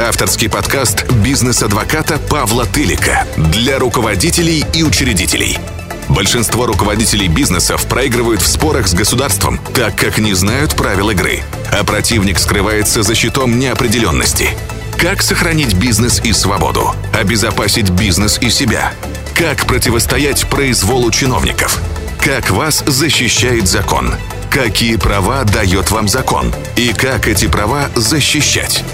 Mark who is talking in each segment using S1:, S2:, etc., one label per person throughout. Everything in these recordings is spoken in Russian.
S1: Авторский подкаст бизнес-адвоката Павла Тылика для руководителей и учредителей. Большинство руководителей бизнесов проигрывают в спорах с государством, так как не знают правил игры, а противник скрывается за щитом неопределенности. Как сохранить бизнес и свободу? Обезопасить бизнес и себя? Как противостоять произволу чиновников? Как вас защищает закон? Какие права дает вам закон? И как эти права защищать?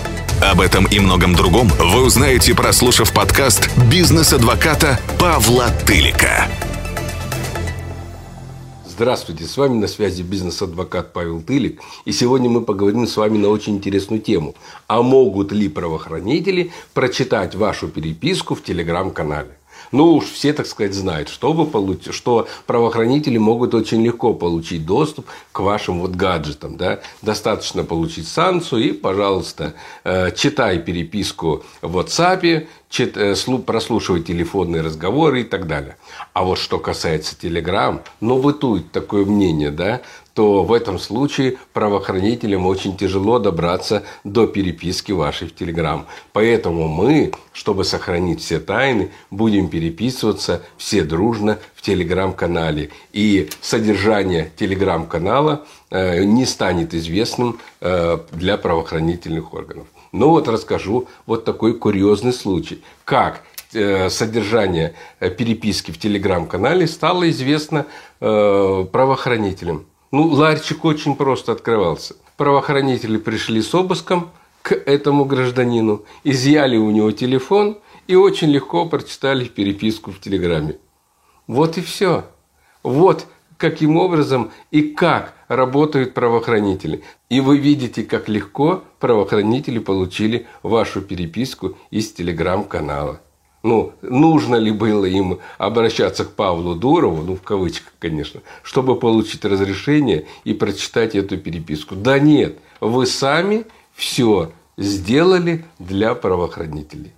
S1: Об этом и многом другом вы узнаете, прослушав подкаст бизнес-адвоката Павла Тылика.
S2: Здравствуйте, с вами на связи бизнес-адвокат Павел Тылик. И сегодня мы поговорим с вами на очень интересную тему. А могут ли правоохранители прочитать вашу переписку в телеграм-канале? Ну уж все, так сказать, знают, что, вы получ... что правоохранители могут очень легко получить доступ к вашим вот гаджетам. Да? Достаточно получить санкцию и, пожалуйста, э, читай переписку в WhatsApp, чит... Э, прослушивай телефонные разговоры и так далее. А вот что касается Telegram, ну бытует такое мнение, да, то в этом случае правоохранителям очень тяжело добраться до переписки вашей в Телеграм. Поэтому мы, чтобы сохранить все тайны, будем переписываться все дружно в Телеграм-канале. И содержание Телеграм-канала э, не станет известным э, для правоохранительных органов. Ну вот расскажу вот такой курьезный случай. Как э, содержание переписки в телеграм-канале стало известно правоохранителям. Ну, ларчик очень просто открывался. Правоохранители пришли с обыском к этому гражданину, изъяли у него телефон и очень легко прочитали переписку в Телеграме. Вот и все. Вот каким образом и как работают правоохранители. И вы видите, как легко правоохранители получили вашу переписку из телеграм-канала ну, нужно ли было им обращаться к Павлу Дурову, ну, в кавычках, конечно, чтобы получить разрешение и прочитать эту переписку. Да нет, вы сами все сделали для правоохранителей.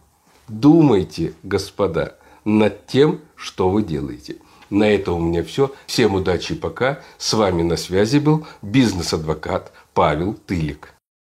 S2: Думайте, господа, над тем, что вы делаете. На это у меня все. Всем удачи и пока. С вами на связи был бизнес-адвокат Павел Тылик.